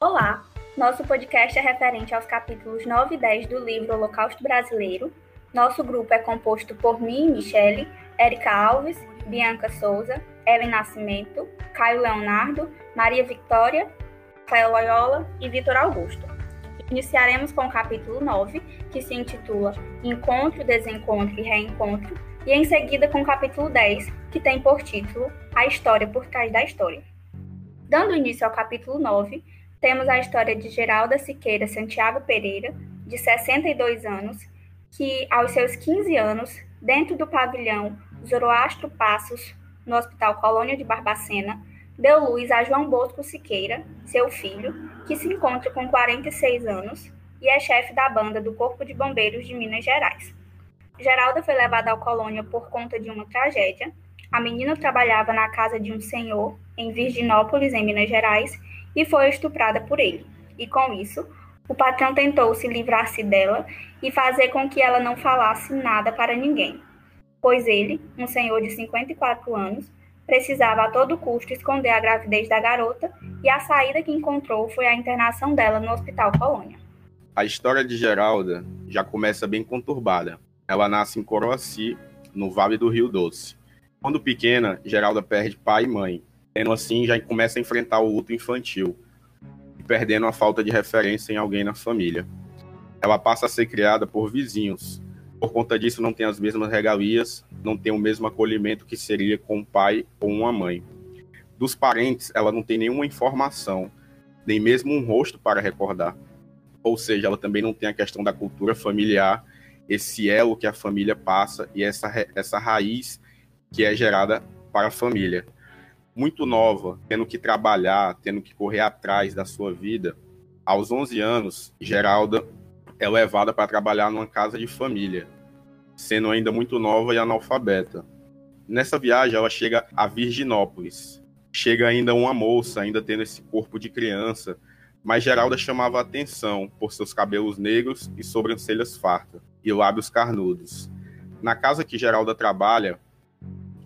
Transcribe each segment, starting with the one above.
Olá! Nosso podcast é referente aos capítulos 9 e 10 do livro Holocausto Brasileiro. Nosso grupo é composto por mim, Michele, Érica Alves, Bianca Souza, Ellen Nascimento, Caio Leonardo, Maria Victória, Rafael Loyola e Vitor Augusto. Iniciaremos com o capítulo 9, que se intitula Encontro, Desencontro e Reencontro, e em seguida com o capítulo 10, que tem por título A História por Trás da História. Dando início ao capítulo 9, temos a história de Geralda Siqueira Santiago Pereira, de 62 anos, que, aos seus 15 anos, dentro do pavilhão Zoroastro Passos, no Hospital Colônia de Barbacena, deu luz a João Bosco Siqueira, seu filho, que se encontra com 46 anos e é chefe da banda do Corpo de Bombeiros de Minas Gerais. Geralda foi levada ao Colônia por conta de uma tragédia. A menina trabalhava na casa de um senhor em Virginópolis, em Minas Gerais, e foi estuprada por ele. E com isso, o patrão tentou se livrar-se dela e fazer com que ela não falasse nada para ninguém, pois ele, um senhor de 54 anos, precisava a todo custo esconder a gravidez da garota e a saída que encontrou foi a internação dela no Hospital Colônia. A história de Geralda já começa bem conturbada. Ela nasce em Coroaci, no Vale do Rio Doce. Quando pequena, Geralda perde pai e mãe, Tendo assim, já começa a enfrentar o luto infantil, perdendo a falta de referência em alguém na família. Ela passa a ser criada por vizinhos. Por conta disso, não tem as mesmas regalias, não tem o mesmo acolhimento que seria com um pai ou uma mãe. Dos parentes, ela não tem nenhuma informação, nem mesmo um rosto para recordar. Ou seja, ela também não tem a questão da cultura familiar, esse elo que a família passa e essa, essa raiz que é gerada para a família muito nova, tendo que trabalhar, tendo que correr atrás da sua vida, aos 11 anos, Geralda é levada para trabalhar numa casa de família, sendo ainda muito nova e analfabeta. Nessa viagem, ela chega a Virginópolis. Chega ainda uma moça, ainda tendo esse corpo de criança, mas Geralda chamava atenção por seus cabelos negros e sobrancelhas fartas e lábios carnudos. Na casa que Geralda trabalha,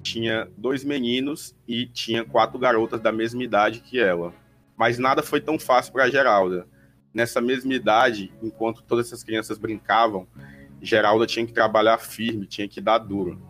tinha dois meninos e tinha quatro garotas da mesma idade que ela. Mas nada foi tão fácil para Geralda. Nessa mesma idade, enquanto todas essas crianças brincavam, Geralda tinha que trabalhar firme, tinha que dar duro.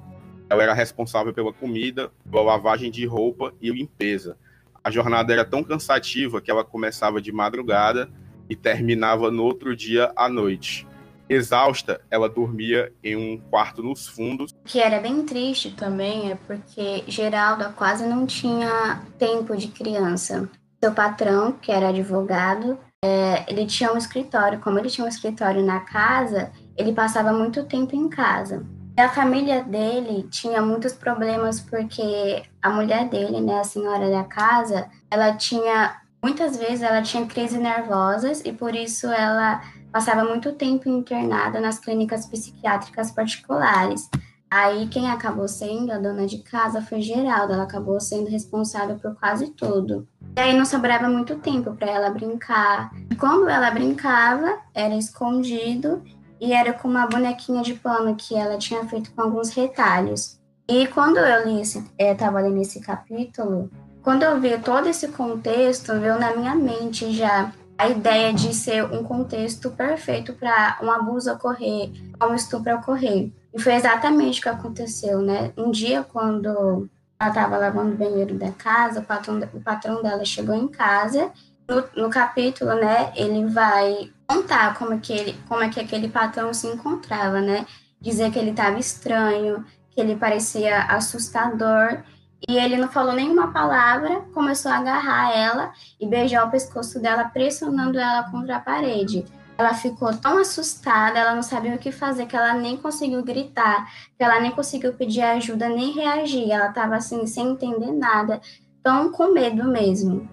Ela era responsável pela comida, pela lavagem de roupa e limpeza. A jornada era tão cansativa que ela começava de madrugada e terminava no outro dia à noite. Exausta, ela dormia em um quarto nos fundos. O que era bem triste também é porque Geralda quase não tinha tempo de criança. Seu patrão, que era advogado, é, ele tinha um escritório. Como ele tinha um escritório na casa, ele passava muito tempo em casa. E a família dele tinha muitos problemas porque a mulher dele, né, a senhora da casa, ela tinha muitas vezes ela tinha crises nervosas e por isso ela passava muito tempo internada nas clínicas psiquiátricas particulares. Aí quem acabou sendo a dona de casa foi Geralda, ela acabou sendo responsável por quase tudo. E aí não sobrava muito tempo para ela brincar. E quando ela brincava, era escondido e era com uma bonequinha de pano que ela tinha feito com alguns retalhos. E quando eu li esse, estava é, lendo esse capítulo, quando eu vi todo esse contexto, veio na minha mente já a ideia de ser um contexto perfeito para um abuso ocorrer, um estupro ocorrer. E foi exatamente o que aconteceu, né? Um dia, quando ela estava lavando o banheiro da casa, o patrão, o patrão dela chegou em casa. No, no capítulo, né, ele vai contar como é, que ele, como é que aquele patrão se encontrava, né? Dizer que ele estava estranho, que ele parecia assustador e ele não falou nenhuma palavra, começou a agarrar ela e beijar o pescoço dela, pressionando ela contra a parede. Ela ficou tão assustada, ela não sabia o que fazer, que ela nem conseguiu gritar, que ela nem conseguiu pedir ajuda, nem reagir. Ela estava assim, sem entender nada, tão com medo mesmo.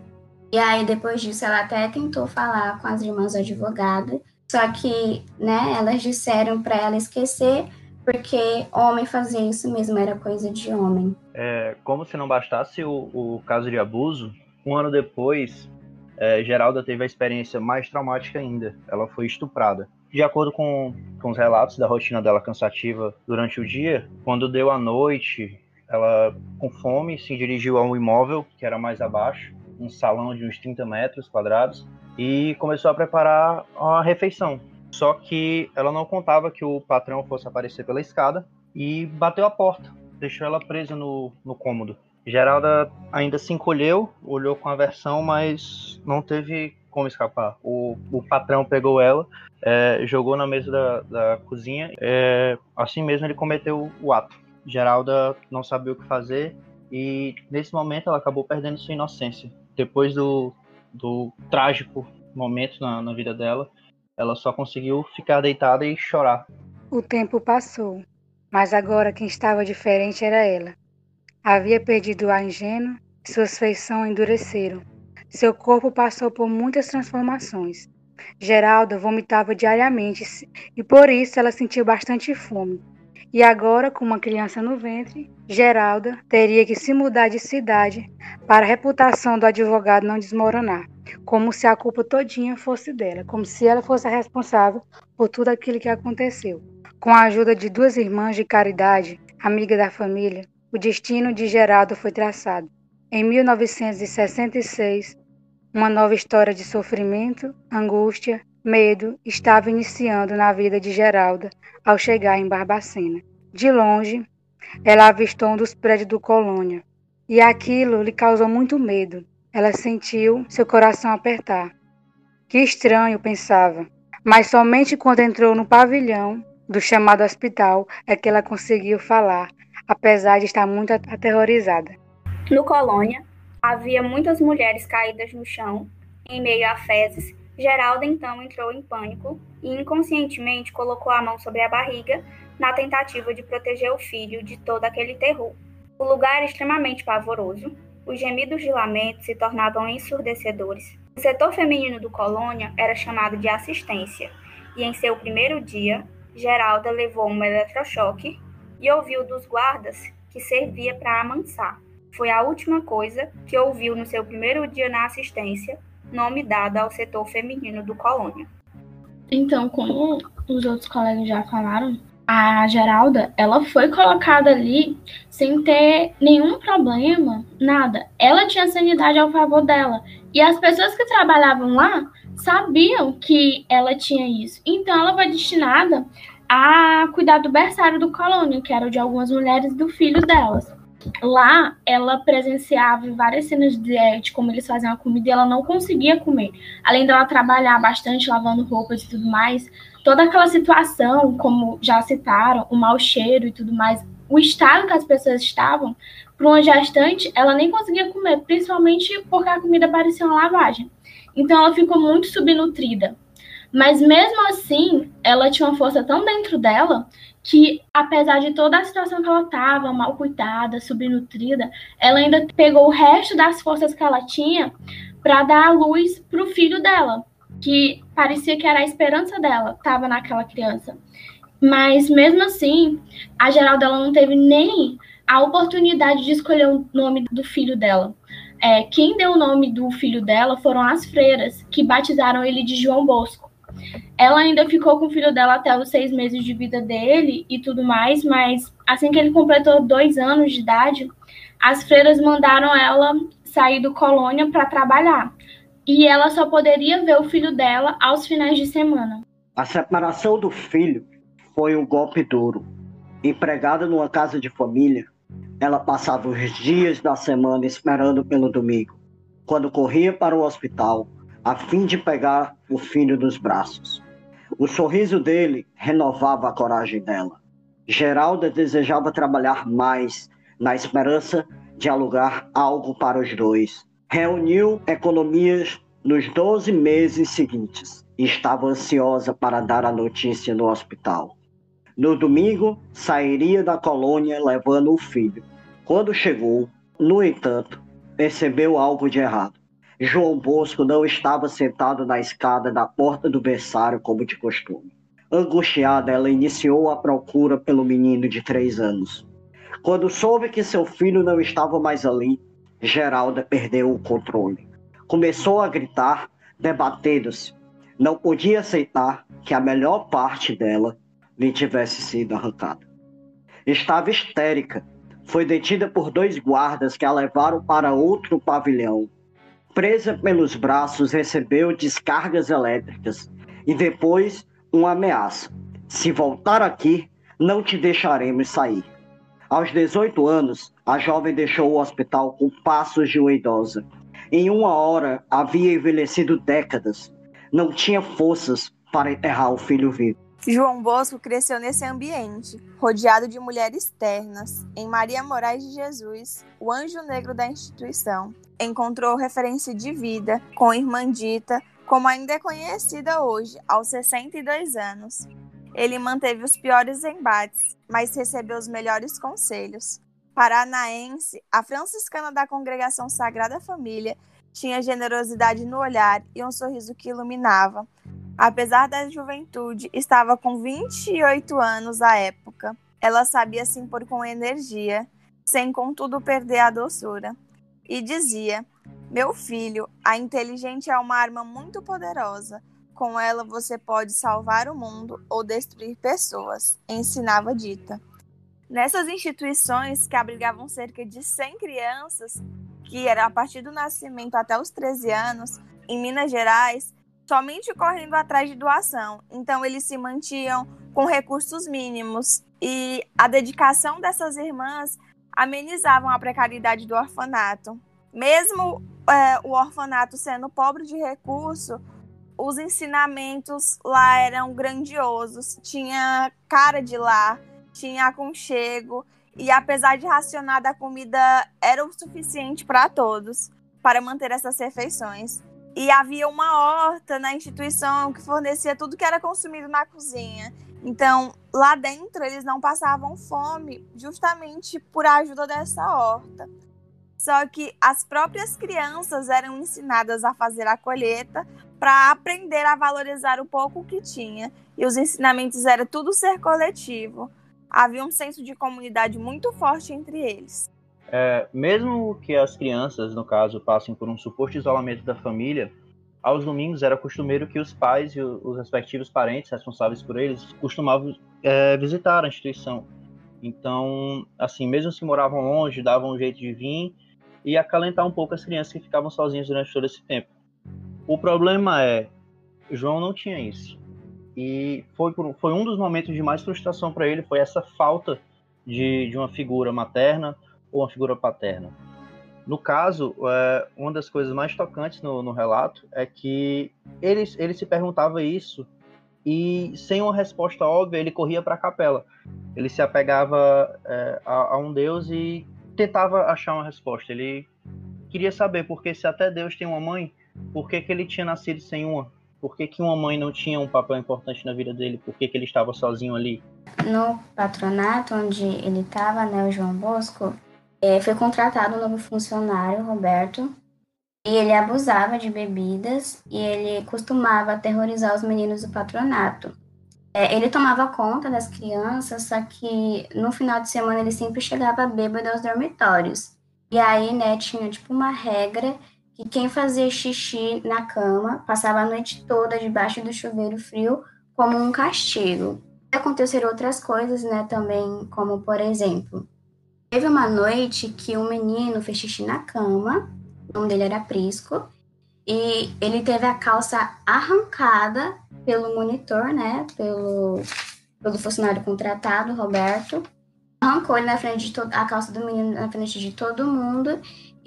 E aí, depois disso, ela até tentou falar com as irmãs advogadas, só que, né, elas disseram para ela esquecer, porque homem fazer isso mesmo era coisa de homem. É, como se não bastasse o, o caso de abuso, um ano depois, é, Geralda teve a experiência mais traumática ainda. Ela foi estuprada. De acordo com, com os relatos da rotina dela cansativa durante o dia, quando deu a noite, ela, com fome, se dirigiu a um imóvel que era mais abaixo, um salão de uns 30 metros quadrados, e começou a preparar a refeição. Só que ela não contava que o patrão fosse aparecer pela escada e bateu a porta, deixou ela presa no, no cômodo. Geralda ainda se encolheu, olhou com aversão, mas não teve como escapar. O, o patrão pegou ela, é, jogou na mesa da, da cozinha, é, assim mesmo ele cometeu o ato. Geralda não sabia o que fazer e nesse momento ela acabou perdendo sua inocência. Depois do, do trágico momento na, na vida dela, ela só conseguiu ficar deitada e chorar. O tempo passou, mas agora quem estava diferente era ela. Havia perdido o ar ingênuo, suas feições endureceram. Seu corpo passou por muitas transformações. Geralda vomitava diariamente e por isso ela sentiu bastante fome. E agora, com uma criança no ventre, Geralda teria que se mudar de cidade para a reputação do advogado não desmoronar, como se a culpa todinha fosse dela, como se ela fosse a responsável por tudo aquilo que aconteceu. Com a ajuda de duas irmãs de caridade, amiga da família, o destino de Geralda foi traçado. Em 1966, uma nova história de sofrimento, angústia, medo estava iniciando na vida de Geralda ao chegar em Barbacena. De longe, ela avistou um dos prédios do Colônia, e aquilo lhe causou muito medo. Ela sentiu seu coração apertar. Que estranho, pensava. Mas somente quando entrou no pavilhão do chamado hospital é que ela conseguiu falar, apesar de estar muito aterrorizada. No Colônia, havia muitas mulheres caídas no chão, em meio a fezes Geralda então entrou em pânico e inconscientemente colocou a mão sobre a barriga na tentativa de proteger o filho de todo aquele terror. O lugar era extremamente pavoroso, os gemidos de lamento se tornavam ensurdecedores. O setor feminino do Colônia era chamado de assistência, e em seu primeiro dia, Geralda levou um eletrochoque e ouviu dos guardas que servia para amansar. Foi a última coisa que ouviu no seu primeiro dia na assistência nome dado ao setor feminino do Colônia. Então, como os outros colegas já falaram, a Geralda, ela foi colocada ali sem ter nenhum problema, nada. Ela tinha sanidade ao favor dela. E as pessoas que trabalhavam lá sabiam que ela tinha isso. Então, ela foi destinada a cuidar do berçário do colônia, que era o de algumas mulheres do filho delas lá ela presenciava várias cenas de, de como eles faziam a comida e ela não conseguia comer. Além dela trabalhar bastante lavando roupas e tudo mais, toda aquela situação, como já citaram, o mau cheiro e tudo mais, o estado que as pessoas estavam, para uma gestante, ela nem conseguia comer, principalmente porque a comida parecia uma lavagem. Então ela ficou muito subnutrida. Mas mesmo assim, ela tinha uma força tão dentro dela que, apesar de toda a situação que ela estava, mal cuidada, subnutrida, ela ainda pegou o resto das forças que ela tinha para dar a luz para o filho dela, que parecia que era a esperança dela, estava naquela criança. Mas mesmo assim, a Geralda ela não teve nem a oportunidade de escolher o nome do filho dela. É, quem deu o nome do filho dela foram as freiras, que batizaram ele de João Bosco. Ela ainda ficou com o filho dela até os seis meses de vida dele e tudo mais, mas assim que ele completou dois anos de idade, as freiras mandaram ela sair do colônia para trabalhar. E ela só poderia ver o filho dela aos finais de semana. A separação do filho foi um golpe duro. Empregada numa casa de família, ela passava os dias da semana esperando pelo domingo, quando corria para o hospital a fim de pegar o filho dos braços. O sorriso dele renovava a coragem dela. Geralda desejava trabalhar mais, na esperança de alugar algo para os dois. Reuniu economias nos 12 meses seguintes e estava ansiosa para dar a notícia no hospital. No domingo, sairia da colônia levando o filho. Quando chegou, no entanto, percebeu algo de errado. João Bosco não estava sentado na escada da porta do berçário como de costume. Angustiada, ela iniciou a procura pelo menino de três anos. Quando soube que seu filho não estava mais ali, Geralda perdeu o controle. Começou a gritar, debatendo-se. Não podia aceitar que a melhor parte dela lhe tivesse sido arrancada. Estava histérica. Foi detida por dois guardas que a levaram para outro pavilhão Presa pelos braços, recebeu descargas elétricas e depois uma ameaça. Se voltar aqui, não te deixaremos sair. Aos 18 anos, a jovem deixou o hospital com passos de uma idosa. Em uma hora, havia envelhecido décadas. Não tinha forças para enterrar o filho vivo. João Bosco cresceu nesse ambiente, rodeado de mulheres ternas. Em Maria Moraes de Jesus, o anjo negro da instituição, encontrou referência de vida com irmã Dita, como ainda é conhecida hoje, aos 62 anos. Ele manteve os piores embates, mas recebeu os melhores conselhos. Paranaense, a franciscana da Congregação Sagrada Família tinha generosidade no olhar e um sorriso que iluminava Apesar da juventude, estava com 28 anos à época. Ela sabia se impor com energia, sem contudo perder a doçura. E dizia: Meu filho, a inteligência é uma arma muito poderosa. Com ela você pode salvar o mundo ou destruir pessoas, ensinava Dita. Nessas instituições, que abrigavam cerca de 100 crianças, que era a partir do nascimento até os 13 anos, em Minas Gerais, somente correndo atrás de doação. Então, eles se mantinham com recursos mínimos. E a dedicação dessas irmãs amenizavam a precariedade do orfanato. Mesmo é, o orfanato sendo pobre de recurso, os ensinamentos lá eram grandiosos. Tinha cara de lar, tinha aconchego. E apesar de racionada, a comida era o suficiente para todos, para manter essas refeições. E havia uma horta na instituição que fornecia tudo que era consumido na cozinha. Então, lá dentro, eles não passavam fome justamente por ajuda dessa horta. Só que as próprias crianças eram ensinadas a fazer a colheita para aprender a valorizar o pouco que tinha. E os ensinamentos era tudo ser coletivo. Havia um senso de comunidade muito forte entre eles. É, mesmo que as crianças, no caso, passem por um suposto isolamento da família, aos domingos era costumeiro que os pais e os respectivos parentes responsáveis por eles costumavam é, visitar a instituição. Então, assim, mesmo se moravam longe, davam um jeito de vir e acalentar um pouco as crianças que ficavam sozinhas durante todo esse tempo. O problema é, João não tinha isso. E foi, foi um dos momentos de mais frustração para ele, foi essa falta de, de uma figura materna, ou uma figura paterna. No caso, é, uma das coisas mais tocantes no, no, relato é que ele, ele se perguntava isso e, sem uma resposta óbvia, ele corria para a capela. Ele se apegava é, a, a, um Deus e tentava achar uma resposta. Ele queria saber porque se até Deus tem uma mãe, por que, que ele tinha nascido sem uma? Por que, que uma mãe não tinha um papel importante na vida dele? Por que, que ele estava sozinho ali? No patronato onde ele estava, né, o João Bosco, é, foi contratado um novo funcionário, Roberto, e ele abusava de bebidas e ele costumava aterrorizar os meninos do patronato. É, ele tomava conta das crianças, só que no final de semana ele sempre chegava bêbado aos dormitórios. E aí, né, tinha tipo uma regra que quem fazia xixi na cama passava a noite toda debaixo do chuveiro frio como um castigo. Aconteceram outras coisas, né, também, como por exemplo, Teve uma noite que um menino fez xixi na cama, o nome dele era Prisco, e ele teve a calça arrancada pelo monitor, né, pelo, pelo funcionário contratado, Roberto. Arrancou ele na frente de a calça do menino na frente de todo mundo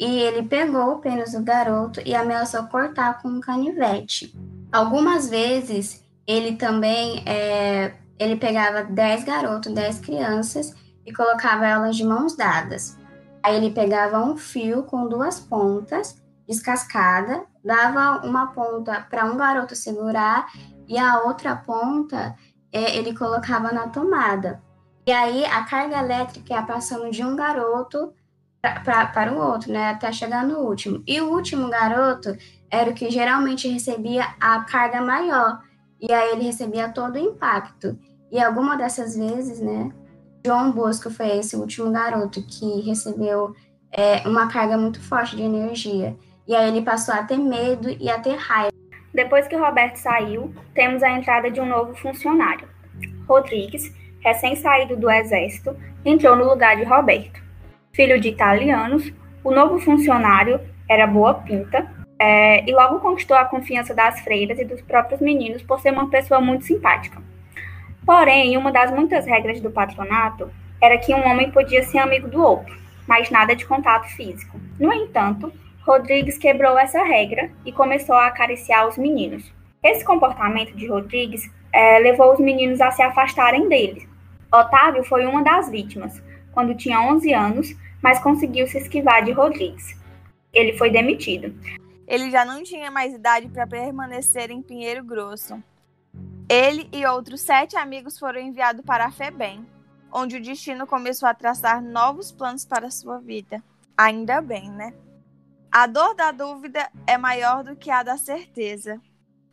e ele pegou o pênis do garoto e ameaçou cortar com um canivete. Algumas vezes ele também é, ele pegava 10 garotos, 10 crianças e colocava elas de mãos dadas. Aí ele pegava um fio com duas pontas, descascada, dava uma ponta para um garoto segurar e a outra ponta é, ele colocava na tomada. E aí a carga elétrica ia passando de um garoto pra, para o outro, né, até chegar no último. E o último garoto era o que geralmente recebia a carga maior. E aí ele recebia todo o impacto. E alguma dessas vezes, né, João Bosco foi esse último garoto que recebeu é, uma carga muito forte de energia. E aí ele passou a ter medo e a ter raiva. Depois que Roberto saiu, temos a entrada de um novo funcionário. Rodrigues, recém-saído do exército, entrou no lugar de Roberto. Filho de italianos, o novo funcionário era boa pinta, é, e logo conquistou a confiança das freiras e dos próprios meninos por ser uma pessoa muito simpática. Porém, uma das muitas regras do patronato era que um homem podia ser amigo do outro, mas nada de contato físico. No entanto, Rodrigues quebrou essa regra e começou a acariciar os meninos. Esse comportamento de Rodrigues é, levou os meninos a se afastarem dele. Otávio foi uma das vítimas, quando tinha 11 anos, mas conseguiu se esquivar de Rodrigues. Ele foi demitido. Ele já não tinha mais idade para permanecer em Pinheiro Grosso. Ele e outros sete amigos foram enviados para a FEBEM, onde o destino começou a traçar novos planos para sua vida. Ainda bem, né? A dor da dúvida é maior do que a da certeza.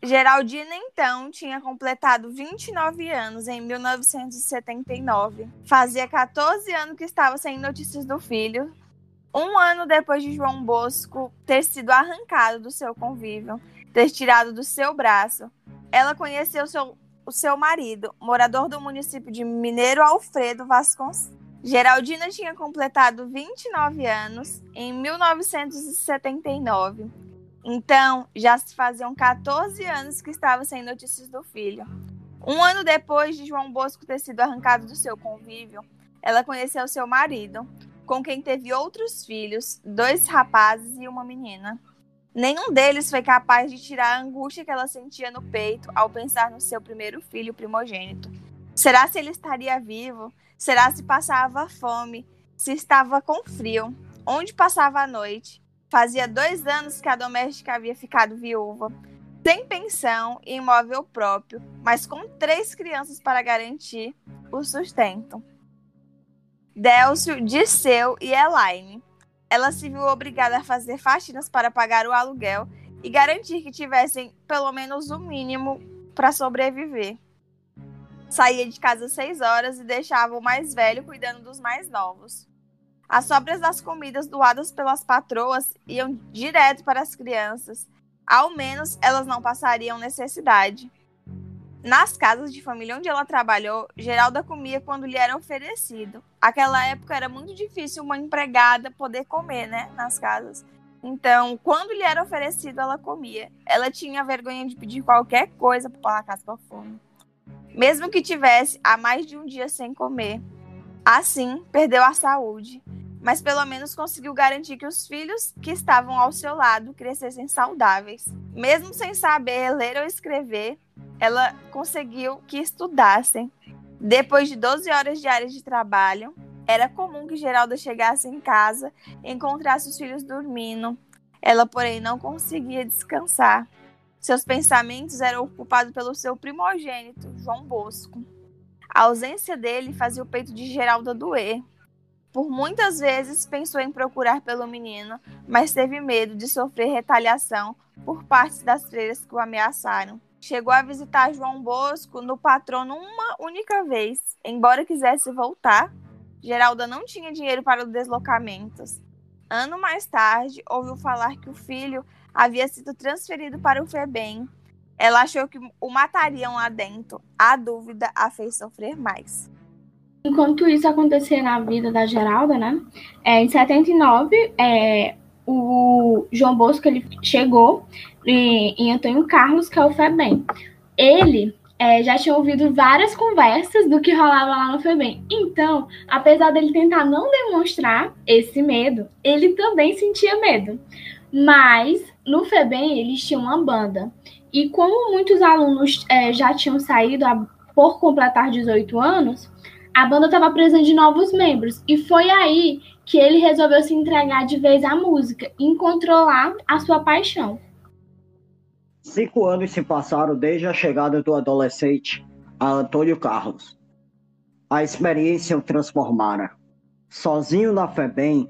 Geraldina, então, tinha completado 29 anos em 1979. Fazia 14 anos que estava sem notícias do filho. Um ano depois de João Bosco ter sido arrancado do seu convívio, ter tirado do seu braço, ela conheceu seu, o seu marido, morador do município de Mineiro Alfredo Vasconcelos. Geraldina tinha completado 29 anos em 1979. Então, já se faziam 14 anos que estava sem notícias do filho. Um ano depois de João Bosco ter sido arrancado do seu convívio, ela conheceu seu marido, com quem teve outros filhos, dois rapazes e uma menina. Nenhum deles foi capaz de tirar a angústia que ela sentia no peito ao pensar no seu primeiro filho primogênito. Será se ele estaria vivo? Será se passava fome, se estava com frio, onde passava a noite. Fazia dois anos que a doméstica havia ficado viúva, sem pensão e imóvel próprio, mas com três crianças para garantir o sustento. Délcio, Disseu e Elaine. Ela se viu obrigada a fazer faxinas para pagar o aluguel e garantir que tivessem pelo menos o mínimo para sobreviver saía de casa às seis horas e deixava o mais velho cuidando dos mais novos. As sobras das comidas doadas pelas patroas iam direto para as crianças. Ao menos elas não passariam necessidade. Nas casas de família onde ela trabalhou, Geralda comia quando lhe era oferecido. Aquela época era muito difícil uma empregada poder comer, né, nas casas. Então, quando lhe era oferecido, ela comia. Ela tinha vergonha de pedir qualquer coisa para a casa para fome mesmo que tivesse há mais de um dia sem comer. Assim, perdeu a saúde, mas pelo menos conseguiu garantir que os filhos que estavam ao seu lado crescessem saudáveis. Mesmo sem saber ler ou escrever, ela conseguiu que estudassem. Depois de 12 horas diárias de trabalho, era comum que Geralda chegasse em casa e encontrasse os filhos dormindo. Ela, porém, não conseguia descansar. Seus pensamentos eram ocupados pelo seu primogênito, João Bosco. A ausência dele fazia o peito de Geralda doer. Por muitas vezes pensou em procurar pelo menino, mas teve medo de sofrer retaliação por parte das freiras que o ameaçaram. Chegou a visitar João Bosco no patrono uma única vez. Embora quisesse voltar, Geralda não tinha dinheiro para os deslocamentos. Ano mais tarde, ouviu falar que o filho havia sido transferido para o FEBEM. Ela achou que o matariam lá dentro. A dúvida a fez sofrer mais. Enquanto isso acontecia na vida da Geralda, né? É, em 79, é, o João Bosco ele chegou em, em Antônio Carlos, que é o FEBEM. Ele é, já tinha ouvido várias conversas do que rolava lá no FEBEM. Então, apesar dele tentar não demonstrar esse medo, ele também sentia medo. Mas no FEBEM eles tinham uma banda. E como muitos alunos é, já tinham saído a, por completar 18 anos, a banda estava precisando de novos membros. E foi aí que ele resolveu se entregar de vez à música e encontrou lá a sua paixão. Cinco anos se passaram desde a chegada do adolescente a Antônio Carlos. A experiência o transformara. Sozinho na FEBEM,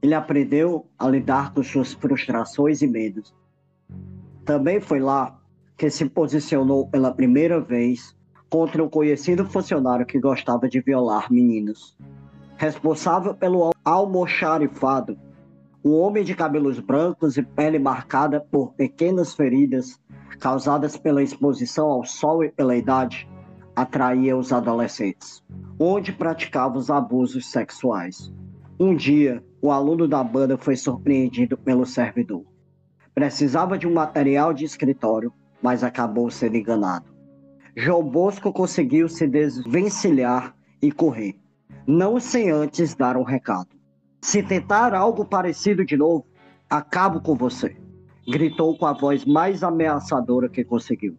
ele aprendeu a lidar com suas frustrações e medos. Também foi lá que se posicionou pela primeira vez contra um conhecido funcionário que gostava de violar meninos. Responsável pelo almoxarifado, um homem de cabelos brancos e pele marcada por pequenas feridas causadas pela exposição ao sol e pela idade, atraía os adolescentes, onde praticava os abusos sexuais. Um dia, o aluno da banda foi surpreendido pelo servidor. Precisava de um material de escritório, mas acabou sendo enganado. João Bosco conseguiu se desvencilhar e correr, não sem antes dar um recado. Se tentar algo parecido de novo, acabo com você, gritou com a voz mais ameaçadora que conseguiu.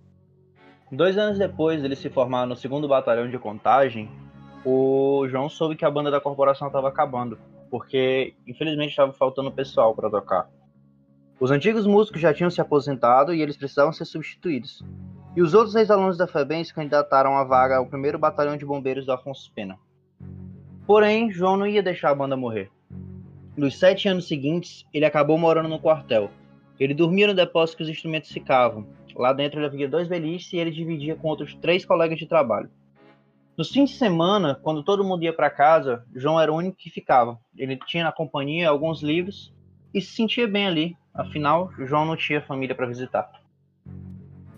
Dois anos depois ele se formar no segundo batalhão de contagem, o João soube que a banda da corporação estava acabando, porque infelizmente estava faltando pessoal para tocar. Os antigos músicos já tinham se aposentado e eles precisavam ser substituídos. E os outros ex-alunos da FEBEM se candidataram à vaga ao primeiro batalhão de bombeiros do Afonso Pena. Porém, João não ia deixar a banda morrer. Nos sete anos seguintes, ele acabou morando no quartel. Ele dormia no depósito que os instrumentos ficavam. Lá dentro ele havia dois beliches e ele dividia com outros três colegas de trabalho. Nos fins de semana, quando todo mundo ia para casa, João era o único que ficava. Ele tinha na companhia alguns livros e se sentia bem ali. Afinal, João não tinha família para visitar.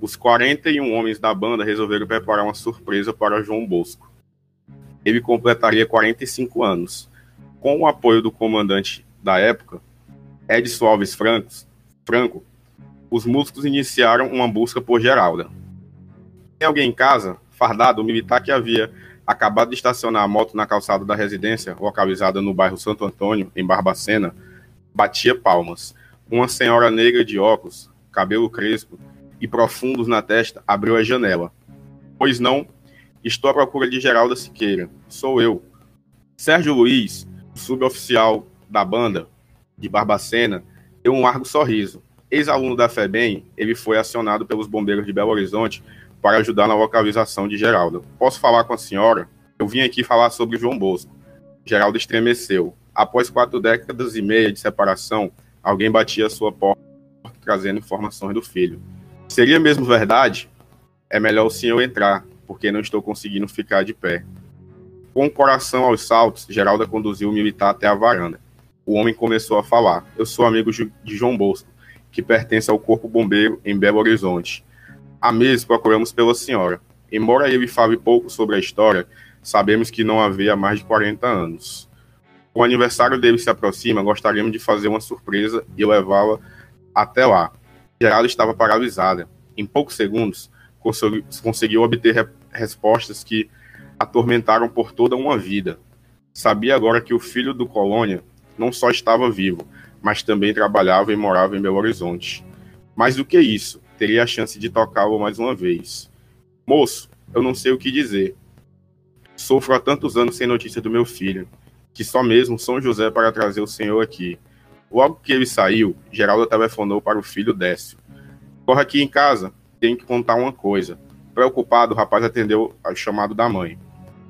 Os 41 homens da banda resolveram preparar uma surpresa para João Bosco. Ele completaria 45 anos. Com o apoio do comandante da época, Edson Alves Francos, Franco, os músicos iniciaram uma busca por Geralda. Tem alguém em casa, fardado, o militar que havia acabado de estacionar a moto na calçada da residência, localizada no bairro Santo Antônio, em Barbacena, batia palmas. Uma senhora negra de óculos, cabelo crespo e profundos na testa abriu a janela. Pois não, estou à procura de Geralda Siqueira. Sou eu. Sérgio Luiz, suboficial da banda de Barbacena, deu um largo sorriso. Ex-aluno da FEBEM, ele foi acionado pelos bombeiros de Belo Horizonte para ajudar na localização de Geralda. Posso falar com a senhora? Eu vim aqui falar sobre João Bosco. Geralda estremeceu. Após quatro décadas e meia de separação, alguém batia a sua porta trazendo informações do filho. Seria mesmo verdade? É melhor o senhor entrar, porque não estou conseguindo ficar de pé. Com o coração aos saltos, Geralda conduziu o militar até a varanda. O homem começou a falar. Eu sou amigo de João Bosco, que pertence ao Corpo Bombeiro em Belo Horizonte. Há meses procuramos pela senhora. Embora ele fale pouco sobre a história, sabemos que não havia mais de 40 anos. O aniversário dele se aproxima, gostaríamos de fazer uma surpresa e levá-la até lá. Geraldo estava paralisada. Em poucos segundos, conseguiu obter re respostas que atormentaram por toda uma vida. Sabia agora que o filho do Colônia não só estava vivo, mas também trabalhava e morava em Belo Horizonte. Mais do que isso, teria a chance de tocá-lo mais uma vez. Moço, eu não sei o que dizer. Sofro há tantos anos sem notícia do meu filho que só mesmo São José para trazer o senhor aqui. Logo que ele saiu, Geraldo telefonou para o filho Décio. Corre aqui em casa, tenho que contar uma coisa. Preocupado, o rapaz atendeu ao chamado da mãe.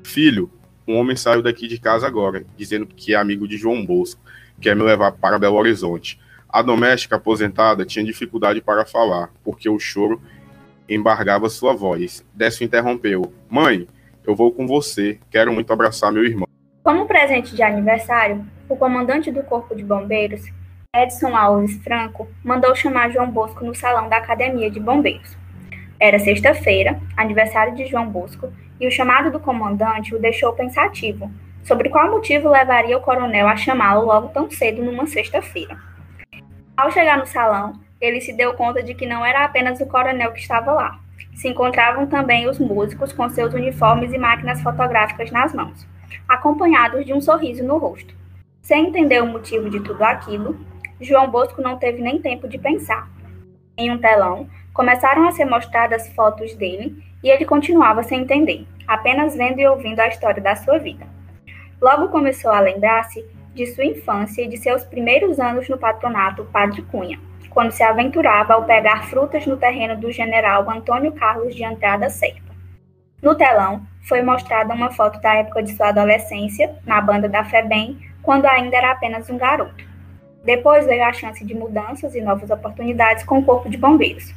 Filho, um homem saiu daqui de casa agora, dizendo que é amigo de João Bosco, quer me levar para Belo Horizonte. A doméstica aposentada tinha dificuldade para falar, porque o choro embargava sua voz. Décio interrompeu. Mãe, eu vou com você, quero muito abraçar meu irmão. Como presente de aniversário, o comandante do Corpo de Bombeiros, Edson Alves Franco, mandou chamar João Bosco no salão da Academia de Bombeiros. Era sexta-feira, aniversário de João Bosco, e o chamado do comandante o deixou pensativo sobre qual motivo levaria o coronel a chamá-lo logo tão cedo numa sexta-feira. Ao chegar no salão, ele se deu conta de que não era apenas o coronel que estava lá. Se encontravam também os músicos com seus uniformes e máquinas fotográficas nas mãos acompanhados de um sorriso no rosto. Sem entender o motivo de tudo aquilo, João Bosco não teve nem tempo de pensar. Em um telão, começaram a ser mostradas fotos dele e ele continuava sem entender, apenas vendo e ouvindo a história da sua vida. Logo começou a lembrar-se de sua infância e de seus primeiros anos no patronato Padre Cunha, quando se aventurava ao pegar frutas no terreno do general Antônio Carlos de Andrada Serpa. No telão, foi mostrada uma foto da época de sua adolescência, na banda da FEBEM, quando ainda era apenas um garoto. Depois veio a chance de mudanças e novas oportunidades com o Corpo de Bombeiros.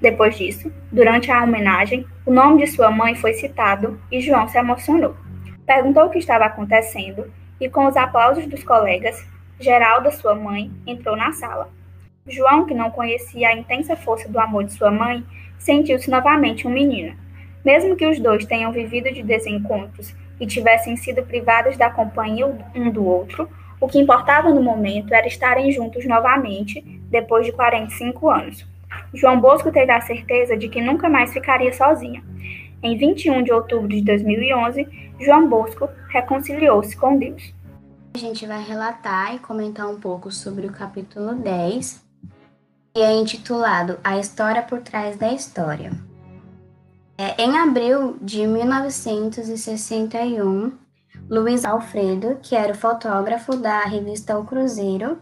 Depois disso, durante a homenagem, o nome de sua mãe foi citado e João se emocionou. Perguntou o que estava acontecendo e, com os aplausos dos colegas, Geralda, sua mãe, entrou na sala. João, que não conhecia a intensa força do amor de sua mãe, sentiu-se novamente um menino. Mesmo que os dois tenham vivido de desencontros e tivessem sido privados da companhia um do outro, O que importava no momento era estarem juntos novamente, depois de 45 anos. João Bosco teve a certeza de que nunca mais ficaria sozinha. Em 21 de outubro de 2011, João Bosco reconciliou-se com Deus. A gente vai relatar e comentar um pouco sobre o capítulo 10, que é intitulado A História por Trás da História. É, em abril de 1961, Luiz Alfredo, que era o fotógrafo da revista O Cruzeiro,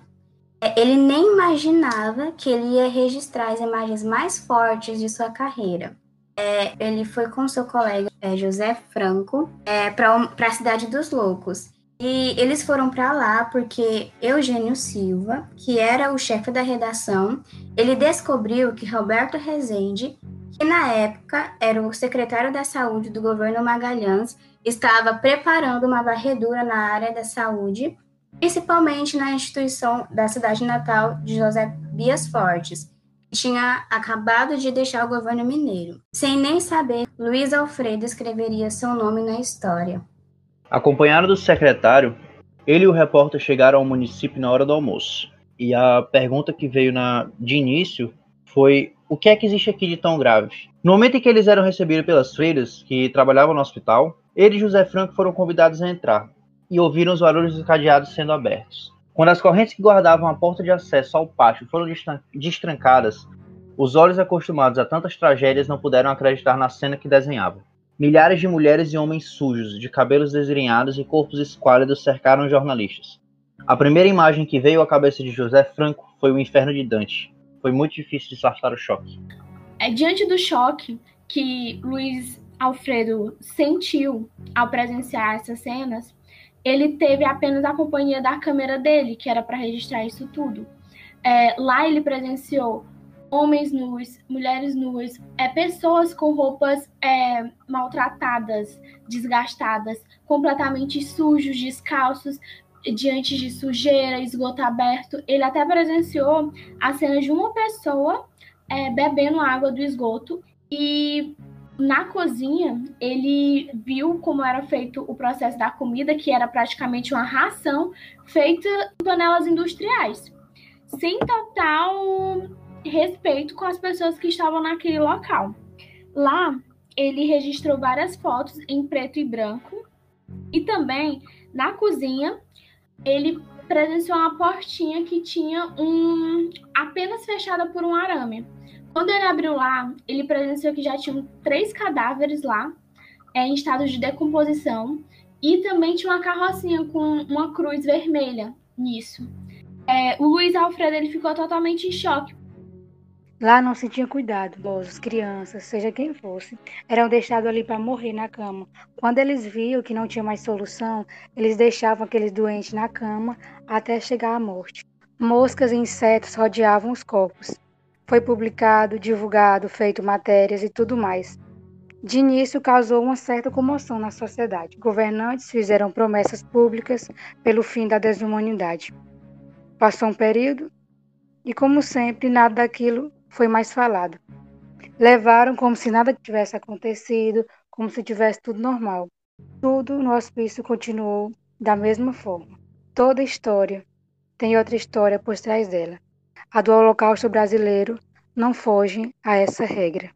é, ele nem imaginava que ele ia registrar as imagens mais fortes de sua carreira. É, ele foi com seu colega é, José Franco é, para a cidade dos Loucos. E eles foram para lá porque Eugênio Silva, que era o chefe da redação, ele descobriu que Roberto Rezende, que na época era o secretário da saúde do governo Magalhães, estava preparando uma varredura na área da saúde, principalmente na instituição da cidade natal de José Bias Fortes, que tinha acabado de deixar o governo mineiro. Sem nem saber, Luiz Alfredo escreveria seu nome na história. Acompanhado do secretário, ele e o repórter chegaram ao município na hora do almoço. E a pergunta que veio na, de início foi: o que é que existe aqui de tão grave? No momento em que eles eram recebidos pelas freiras que trabalhavam no hospital, ele e José Franco foram convidados a entrar e ouviram os barulhos dos cadeados sendo abertos. Quando as correntes que guardavam a porta de acesso ao pátio foram destrancadas, os olhos acostumados a tantas tragédias não puderam acreditar na cena que desenhavam. Milhares de mulheres e homens sujos, de cabelos desgrenhados e corpos esquálidos cercaram os jornalistas. A primeira imagem que veio à cabeça de José Franco foi o inferno de Dante. Foi muito difícil disfarçar o choque. É diante do choque que Luiz Alfredo sentiu ao presenciar essas cenas, ele teve apenas a companhia da câmera dele, que era para registrar isso tudo. É, lá ele presenciou homens nus, mulheres nuas, é, pessoas com roupas é, maltratadas, desgastadas, completamente sujos, descalços, diante de sujeira, esgoto aberto. Ele até presenciou a cena de uma pessoa é, bebendo água do esgoto e na cozinha ele viu como era feito o processo da comida, que era praticamente uma ração feita em panelas industriais, sem total respeito com as pessoas que estavam naquele local. Lá, ele registrou várias fotos em preto e branco e também na cozinha ele presenciou uma portinha que tinha um apenas fechada por um arame. Quando ele abriu lá, ele presenciou que já tinham três cadáveres lá, é, em estado de decomposição, e também tinha uma carrocinha com uma cruz vermelha nisso. É, o Luiz Alfredo ele ficou totalmente em choque, Lá não se tinha cuidado, idosos, crianças, seja quem fosse, eram deixados ali para morrer na cama. Quando eles viam que não tinha mais solução, eles deixavam aqueles doentes na cama até chegar à morte. Moscas e insetos rodeavam os corpos. Foi publicado, divulgado, feito matérias e tudo mais. De início, causou uma certa comoção na sociedade. Governantes fizeram promessas públicas pelo fim da desumanidade. Passou um período e, como sempre, nada daquilo foi mais falado. Levaram como se nada tivesse acontecido, como se tivesse tudo normal. Tudo no hospício continuou da mesma forma. Toda história tem outra história por trás dela. A do Holocausto brasileiro não foge a essa regra.